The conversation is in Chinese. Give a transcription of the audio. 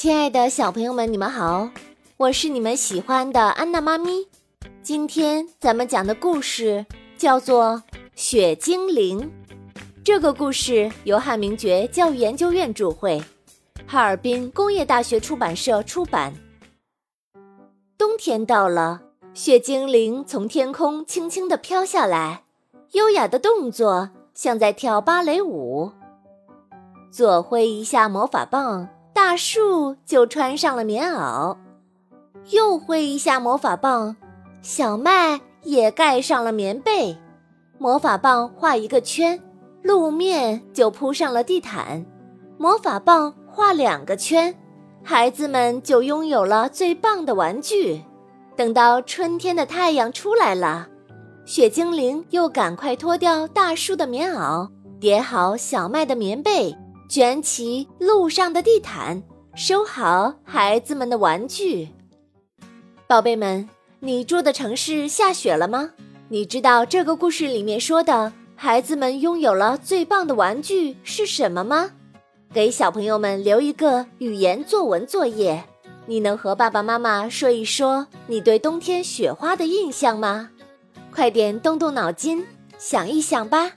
亲爱的小朋友们，你们好，我是你们喜欢的安娜妈咪。今天咱们讲的故事叫做《雪精灵》。这个故事由汉明觉教育研究院著绘，哈尔滨工业大学出版社出版。冬天到了，雪精灵从天空轻轻地飘下来，优雅的动作像在跳芭蕾舞。左挥一下魔法棒。大树就穿上了棉袄，又挥一下魔法棒，小麦也盖上了棉被。魔法棒画一个圈，路面就铺上了地毯。魔法棒画两个圈，孩子们就拥有了最棒的玩具。等到春天的太阳出来了，雪精灵又赶快脱掉大树的棉袄，叠好小麦的棉被。卷起路上的地毯，收好孩子们的玩具。宝贝们，你住的城市下雪了吗？你知道这个故事里面说的孩子们拥有了最棒的玩具是什么吗？给小朋友们留一个语言作文作业，你能和爸爸妈妈说一说你对冬天雪花的印象吗？快点动动脑筋，想一想吧。